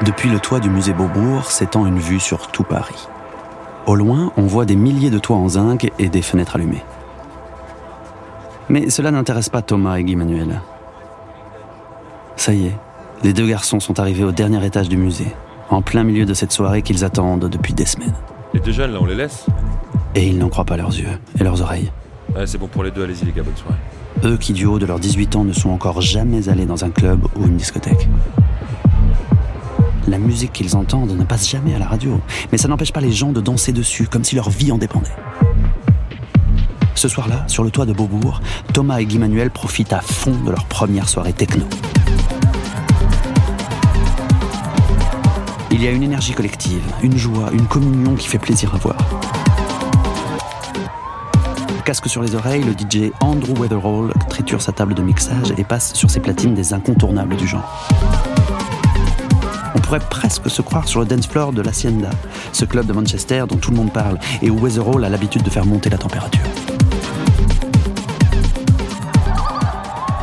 Depuis le toit du musée Beaubourg s'étend une vue sur tout Paris. Au loin, on voit des milliers de toits en zinc et des fenêtres allumées. Mais cela n'intéresse pas Thomas et Guy Manuel. Ça y est, les deux garçons sont arrivés au dernier étage du musée, en plein milieu de cette soirée qu'ils attendent depuis des semaines. Les deux jeunes, là, on les laisse Et ils n'en croient pas leurs yeux et leurs oreilles. Ouais, c'est bon pour les deux, allez-y les gars, bonne soirée. Eux qui, du haut de leurs 18 ans, ne sont encore jamais allés dans un club ou une discothèque. La musique qu'ils entendent ne passe jamais à la radio, mais ça n'empêche pas les gens de danser dessus, comme si leur vie en dépendait. Ce soir-là, sur le toit de Beaubourg, Thomas et Guy Manuel profitent à fond de leur première soirée techno. Il y a une énergie collective, une joie, une communion qui fait plaisir à voir. Casque sur les oreilles, le DJ Andrew Weatherall triture sa table de mixage et passe sur ses platines des incontournables du genre. Pourrait presque se croire sur le dance floor de l'Hacienda, ce club de Manchester dont tout le monde parle et où Weatherall a l'habitude de faire monter la température.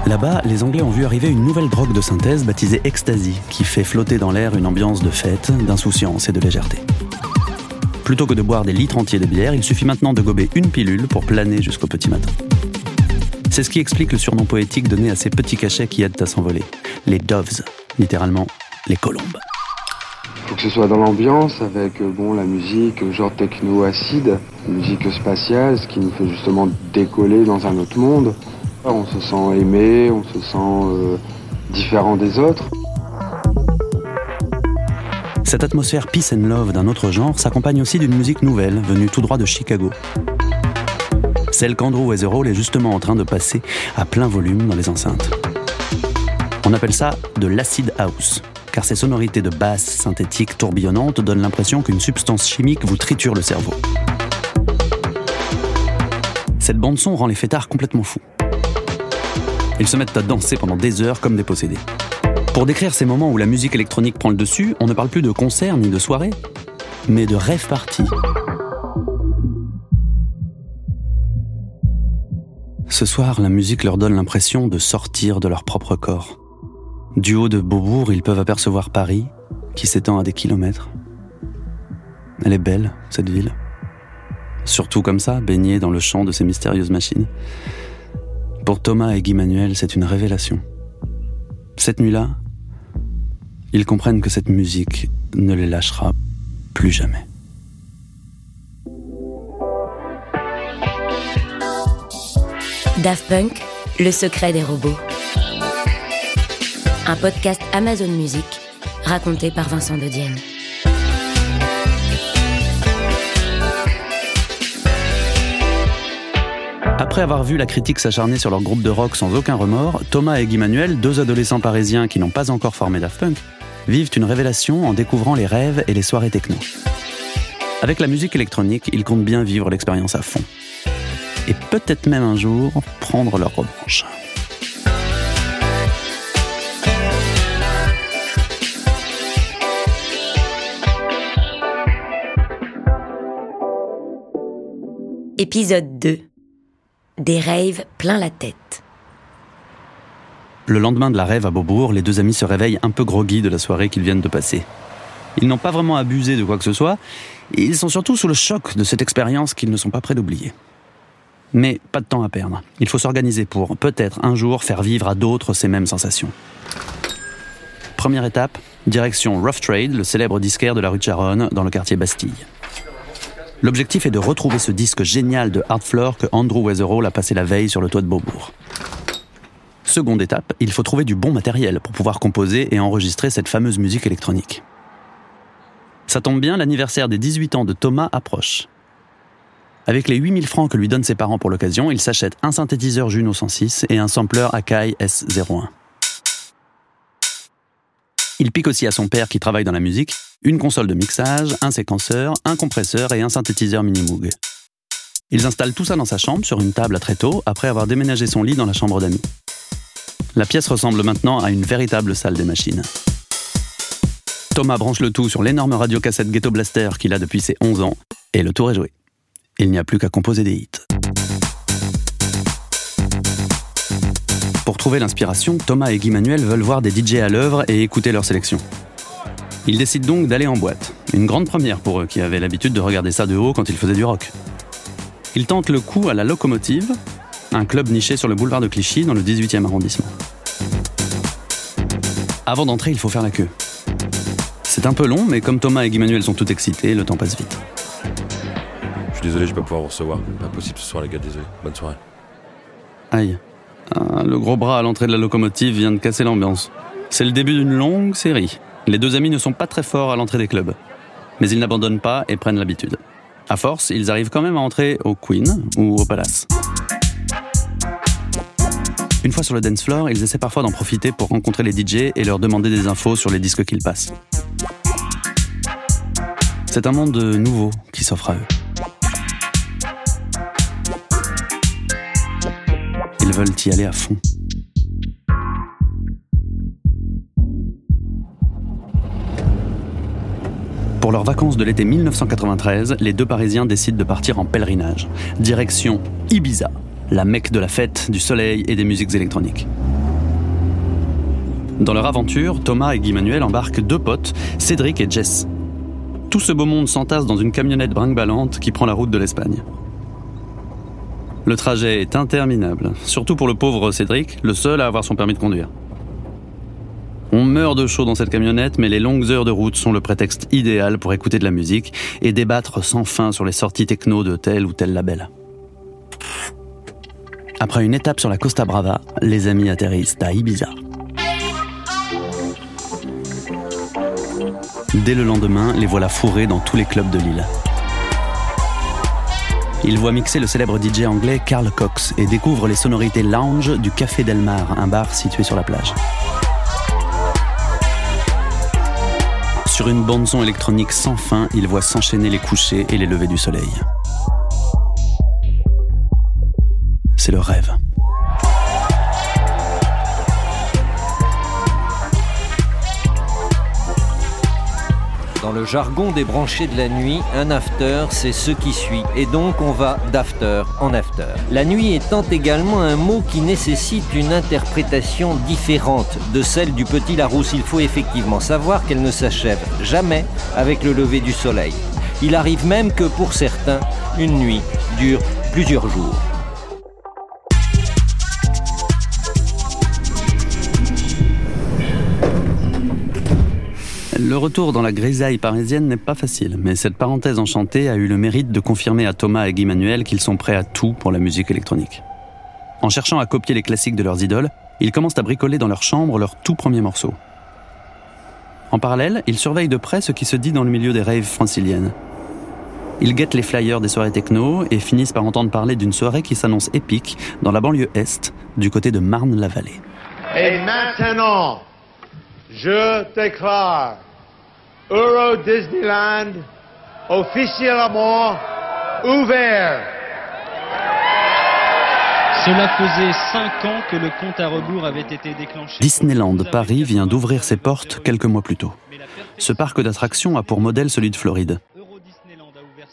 Là-bas, les Anglais ont vu arriver une nouvelle drogue de synthèse baptisée Ecstasy, qui fait flotter dans l'air une ambiance de fête, d'insouciance et de légèreté. Plutôt que de boire des litres entiers de bière, il suffit maintenant de gober une pilule pour planer jusqu'au petit matin. C'est ce qui explique le surnom poétique donné à ces petits cachets qui aident à s'envoler. Les doves, littéralement les colombes. Faut que ce soit dans l'ambiance avec euh, bon la musique euh, genre techno acide, musique spatiale, ce qui nous fait justement décoller dans un autre monde. On se sent aimé, on se sent euh, différent des autres. Cette atmosphère peace and love d'un autre genre s'accompagne aussi d'une musique nouvelle venue tout droit de Chicago. Celle qu'Andrew Weatherall est justement en train de passer à plein volume dans les enceintes. On appelle ça de l'acid house, car ces sonorités de basse synthétique tourbillonnantes donnent l'impression qu'une substance chimique vous triture le cerveau. Cette bande-son rend les fêtards complètement fous. Ils se mettent à danser pendant des heures comme des possédés. Pour décrire ces moments où la musique électronique prend le dessus, on ne parle plus de concert ni de soirée, mais de rêve party. Ce soir, la musique leur donne l'impression de sortir de leur propre corps. Du haut de Beaubourg, ils peuvent apercevoir Paris, qui s'étend à des kilomètres. Elle est belle, cette ville. Surtout comme ça, baignée dans le chant de ces mystérieuses machines. Pour Thomas et Guy Manuel, c'est une révélation. Cette nuit-là, ils comprennent que cette musique ne les lâchera plus jamais. Daft Punk, le secret des robots. Un podcast Amazon Music, raconté par Vincent de Dienne. Après avoir vu la critique s'acharner sur leur groupe de rock sans aucun remords, Thomas et Guy Manuel, deux adolescents parisiens qui n'ont pas encore formé Daft Punk, vivent une révélation en découvrant les rêves et les soirées techno. Avec la musique électronique, ils comptent bien vivre l'expérience à fond. Et peut-être même un jour prendre leur revanche. Épisode 2 Des rêves plein la tête. Le lendemain de la rêve à Beaubourg, les deux amis se réveillent un peu groggy de la soirée qu'ils viennent de passer. Ils n'ont pas vraiment abusé de quoi que ce soit, et ils sont surtout sous le choc de cette expérience qu'ils ne sont pas prêts d'oublier. Mais pas de temps à perdre. Il faut s'organiser pour, peut-être un jour, faire vivre à d'autres ces mêmes sensations. Première étape, direction Rough Trade, le célèbre disquaire de la rue de Charonne, dans le quartier Bastille. L'objectif est de retrouver ce disque génial de Hard Floor que Andrew Weatherall a passé la veille sur le toit de Beaubourg. Seconde étape, il faut trouver du bon matériel pour pouvoir composer et enregistrer cette fameuse musique électronique. Ça tombe bien, l'anniversaire des 18 ans de Thomas approche. Avec les 8000 francs que lui donnent ses parents pour l'occasion, il s'achète un synthétiseur Juno 106 et un sampler Akai S01. Il pique aussi à son père qui travaille dans la musique une console de mixage, un séquenceur, un compresseur et un synthétiseur Minimoog. Ils installent tout ça dans sa chambre sur une table à tréteaux après avoir déménagé son lit dans la chambre d'amis. La pièce ressemble maintenant à une véritable salle des machines. Thomas branche le tout sur l'énorme radiocassette Ghetto Blaster qu'il a depuis ses 11 ans et le tour est joué. Il n'y a plus qu'à composer des hits. Pour trouver l'inspiration, Thomas et Guy Manuel veulent voir des DJ à l'œuvre et écouter leur sélection. Ils décident donc d'aller en boîte. Une grande première pour eux qui avaient l'habitude de regarder ça de haut quand ils faisaient du rock. Ils tentent le coup à la Locomotive, un club niché sur le boulevard de Clichy dans le 18e arrondissement. Avant d'entrer, il faut faire la queue. C'est un peu long, mais comme Thomas et Guy Manuel sont tout excités, le temps passe vite. Je suis désolé, je vais pas pouvoir vous recevoir. Pas possible ce soir, les gars, désolé. Bonne soirée. Aïe. Ah, le gros bras à l'entrée de la locomotive vient de casser l'ambiance. C'est le début d'une longue série. Les deux amis ne sont pas très forts à l'entrée des clubs. Mais ils n'abandonnent pas et prennent l'habitude. À force, ils arrivent quand même à entrer au Queen ou au Palace. Une fois sur le dance floor, ils essaient parfois d'en profiter pour rencontrer les DJ et leur demander des infos sur les disques qu'ils passent. C'est un monde nouveau qui s'offre à eux. Ils veulent y aller à fond. Pour leurs vacances de l'été 1993, les deux Parisiens décident de partir en pèlerinage. Direction Ibiza, la mecque de la fête, du soleil et des musiques électroniques. Dans leur aventure, Thomas et Guy Manuel embarquent deux potes, Cédric et Jess. Tout ce beau monde s'entasse dans une camionnette brinque-ballante qui prend la route de l'Espagne. Le trajet est interminable, surtout pour le pauvre Cédric, le seul à avoir son permis de conduire. On meurt de chaud dans cette camionnette, mais les longues heures de route sont le prétexte idéal pour écouter de la musique et débattre sans fin sur les sorties techno de tel ou tel label. Après une étape sur la Costa Brava, les amis atterrissent à Ibiza. Dès le lendemain, les voilà fourrés dans tous les clubs de l'île. Ils voient mixer le célèbre DJ anglais Carl Cox et découvrent les sonorités lounge du Café Del Mar, un bar situé sur la plage. Sur une bande-son électronique sans fin, ils voient s'enchaîner les couchers et les levées du soleil. C'est le rêve. Dans le jargon des branchés de la nuit, un after, c'est ce qui suit. Et donc on va d'after en after. La nuit étant également un mot qui nécessite une interprétation différente de celle du petit Larousse. Il faut effectivement savoir qu'elle ne s'achève jamais avec le lever du soleil. Il arrive même que pour certains, une nuit dure plusieurs jours. Le retour dans la grisaille parisienne n'est pas facile, mais cette parenthèse enchantée a eu le mérite de confirmer à Thomas et Guy Manuel qu'ils sont prêts à tout pour la musique électronique. En cherchant à copier les classiques de leurs idoles, ils commencent à bricoler dans leur chambre leur tout premier morceau. En parallèle, ils surveillent de près ce qui se dit dans le milieu des raves franciliennes. Ils guettent les flyers des soirées techno et finissent par entendre parler d'une soirée qui s'annonce épique dans la banlieue est, du côté de Marne-la-Vallée. Et maintenant, je déclare Euro Disneyland officiellement ouvert. Cela faisait 5 ans que le compte à rebours avait été déclenché. Disneyland Paris vient d'ouvrir ses portes quelques mois plus tôt. Ce parc d'attractions a pour modèle celui de Floride.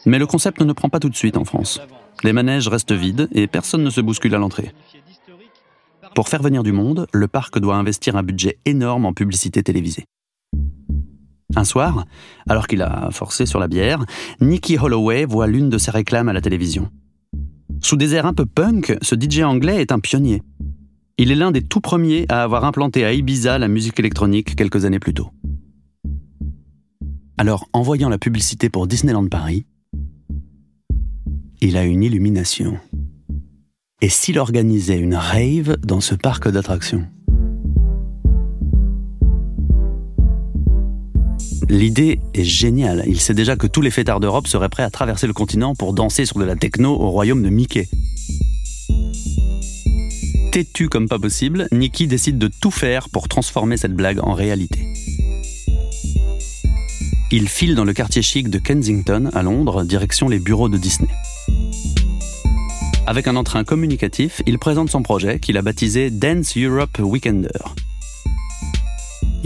Mais le concept ne prend pas tout de suite en France. Les manèges restent vides et personne ne se bouscule à l'entrée. Pour faire venir du monde, le parc doit investir un budget énorme en publicité télévisée. Un soir, alors qu'il a forcé sur la bière, Nicky Holloway voit l'une de ses réclames à la télévision. Sous des airs un peu punk, ce DJ anglais est un pionnier. Il est l'un des tout premiers à avoir implanté à Ibiza la musique électronique quelques années plus tôt. Alors, en voyant la publicité pour Disneyland Paris, il a une illumination. Et s'il organisait une rave dans ce parc d'attractions? L'idée est géniale. Il sait déjà que tous les fêtards d'Europe seraient prêts à traverser le continent pour danser sur de la techno au royaume de Mickey. Têtu comme pas possible, Nicky décide de tout faire pour transformer cette blague en réalité. Il file dans le quartier chic de Kensington, à Londres, direction les bureaux de Disney. Avec un entrain communicatif, il présente son projet qu'il a baptisé Dance Europe Weekender.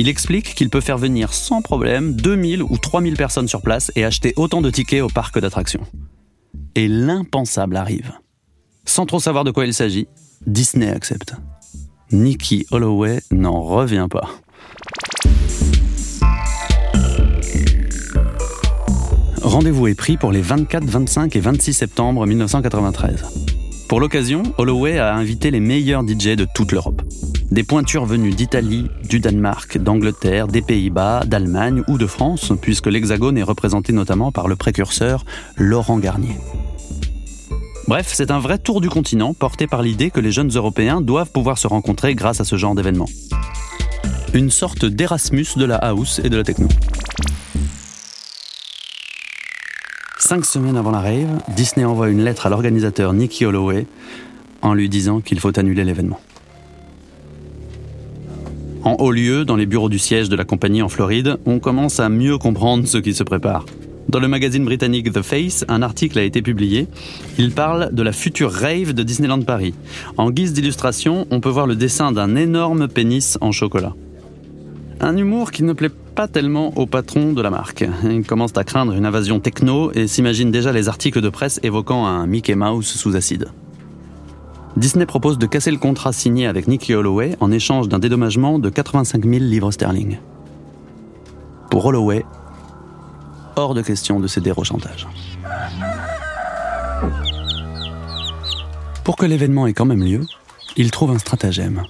Il explique qu'il peut faire venir sans problème 2000 ou 3000 personnes sur place et acheter autant de tickets au parc d'attractions. Et l'impensable arrive. Sans trop savoir de quoi il s'agit, Disney accepte. Nicky Holloway n'en revient pas. Rendez-vous est pris pour les 24, 25 et 26 septembre 1993. Pour l'occasion, Holloway a invité les meilleurs DJ de toute l'Europe. Des pointures venues d'Italie, du Danemark, d'Angleterre, des Pays-Bas, d'Allemagne ou de France, puisque l'Hexagone est représenté notamment par le précurseur Laurent Garnier. Bref, c'est un vrai tour du continent porté par l'idée que les jeunes Européens doivent pouvoir se rencontrer grâce à ce genre d'événement. Une sorte d'Erasmus de la house et de la techno. Cinq semaines avant la rave, Disney envoie une lettre à l'organisateur Nicky Holloway en lui disant qu'il faut annuler l'événement. En haut lieu, dans les bureaux du siège de la compagnie en Floride, on commence à mieux comprendre ce qui se prépare. Dans le magazine britannique The Face, un article a été publié. Il parle de la future rave de Disneyland Paris. En guise d'illustration, on peut voir le dessin d'un énorme pénis en chocolat. Un humour qui ne plaît pas tellement au patron de la marque. Il commence à craindre une invasion techno et s'imagine déjà les articles de presse évoquant un Mickey Mouse sous acide. Disney propose de casser le contrat signé avec Nicky Holloway en échange d'un dédommagement de 85 000 livres sterling. Pour Holloway, hors de question de céder au chantage. Pour que l'événement ait quand même lieu, il trouve un stratagème.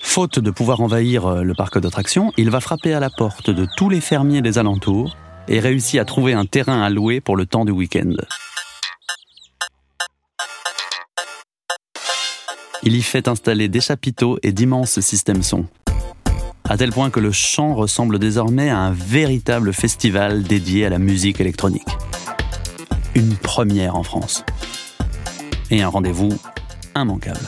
Faute de pouvoir envahir euh, le parc d'attractions, il va frapper à la porte de tous les fermiers des alentours et réussit à trouver un terrain à louer pour le temps du week-end. Il y fait installer des chapiteaux et d'immenses systèmes son. À tel point que le champ ressemble désormais à un véritable festival dédié à la musique électronique. Une première en France. Et un rendez-vous immanquable.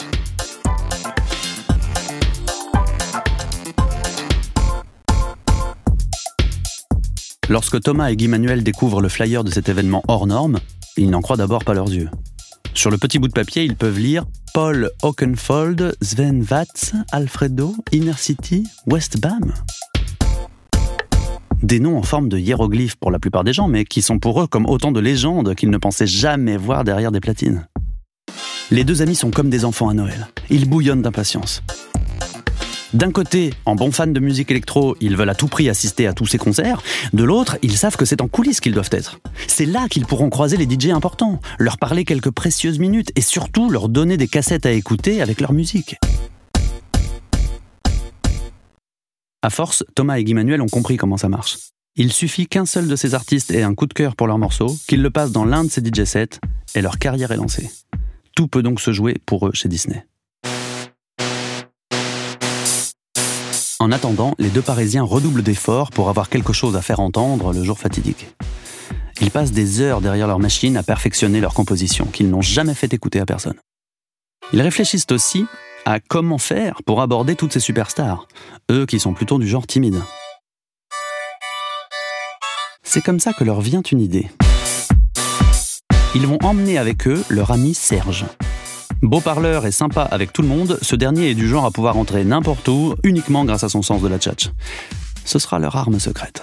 Lorsque Thomas et Guy Manuel découvrent le flyer de cet événement hors norme, ils n'en croient d'abord pas leurs yeux. Sur le petit bout de papier, ils peuvent lire Paul Oakenfold, Sven Watz, Alfredo, Inner City, Westbam. Des noms en forme de hiéroglyphes pour la plupart des gens, mais qui sont pour eux comme autant de légendes qu'ils ne pensaient jamais voir derrière des platines. Les deux amis sont comme des enfants à Noël. Ils bouillonnent d'impatience. D'un côté, en bons fans de musique électro, ils veulent à tout prix assister à tous ces concerts. De l'autre, ils savent que c'est en coulisses qu'ils doivent être. C'est là qu'ils pourront croiser les DJ importants, leur parler quelques précieuses minutes et surtout leur donner des cassettes à écouter avec leur musique. À force, Thomas et Guy Manuel ont compris comment ça marche. Il suffit qu'un seul de ces artistes ait un coup de cœur pour leur morceau, qu'ils le passent dans l'un de ces DJ sets, et leur carrière est lancée. Tout peut donc se jouer pour eux chez Disney. En attendant, les deux Parisiens redoublent d'efforts pour avoir quelque chose à faire entendre le jour fatidique. Ils passent des heures derrière leur machine à perfectionner leur composition, qu'ils n'ont jamais fait écouter à personne. Ils réfléchissent aussi à comment faire pour aborder toutes ces superstars, eux qui sont plutôt du genre timide. C'est comme ça que leur vient une idée. Ils vont emmener avec eux leur ami Serge, Beau parleur et sympa avec tout le monde, ce dernier est du genre à pouvoir entrer n'importe où, uniquement grâce à son sens de la tchatch. Ce sera leur arme secrète.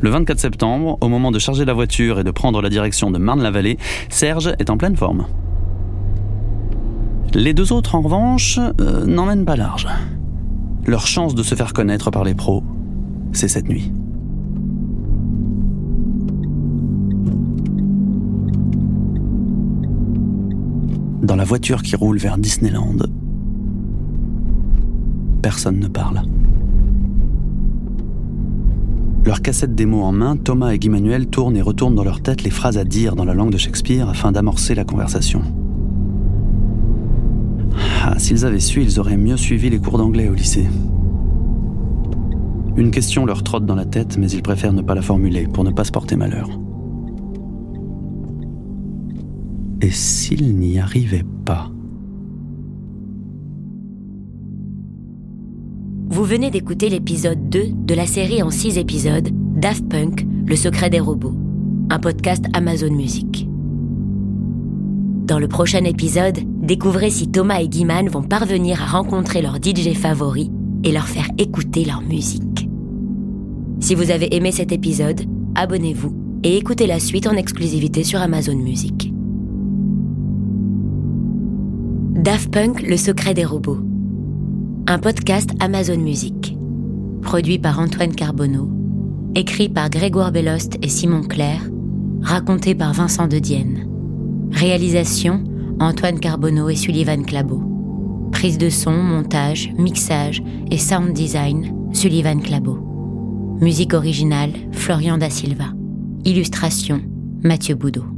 Le 24 septembre, au moment de charger la voiture et de prendre la direction de Marne-la-Vallée, Serge est en pleine forme. Les deux autres, en revanche, euh, n'emmènent pas large. Leur chance de se faire connaître par les pros, c'est cette nuit. Dans la voiture qui roule vers Disneyland. Personne ne parle. Leur cassette démo en main, Thomas et Guy tournent et retournent dans leur tête les phrases à dire dans la langue de Shakespeare afin d'amorcer la conversation. Ah, s'ils avaient su, ils auraient mieux suivi les cours d'anglais au lycée. Une question leur trotte dans la tête, mais ils préfèrent ne pas la formuler pour ne pas se porter malheur. Et s'il n'y arrivait pas Vous venez d'écouter l'épisode 2 de la série en 6 épisodes Daft Punk, Le secret des robots, un podcast Amazon Music. Dans le prochain épisode, découvrez si Thomas et Guiman vont parvenir à rencontrer leur DJ favori et leur faire écouter leur musique. Si vous avez aimé cet épisode, abonnez-vous et écoutez la suite en exclusivité sur Amazon Music. Daft Punk, le secret des robots. Un podcast Amazon Music. produit par Antoine Carbonneau, écrit par Grégoire Bellost et Simon Clair, raconté par Vincent de Dienne. Réalisation Antoine Carbonneau et Sullivan Clabot. Prise de son, montage, mixage et sound design Sullivan Clabot. Musique originale Florian da Silva. Illustration Mathieu Boudot.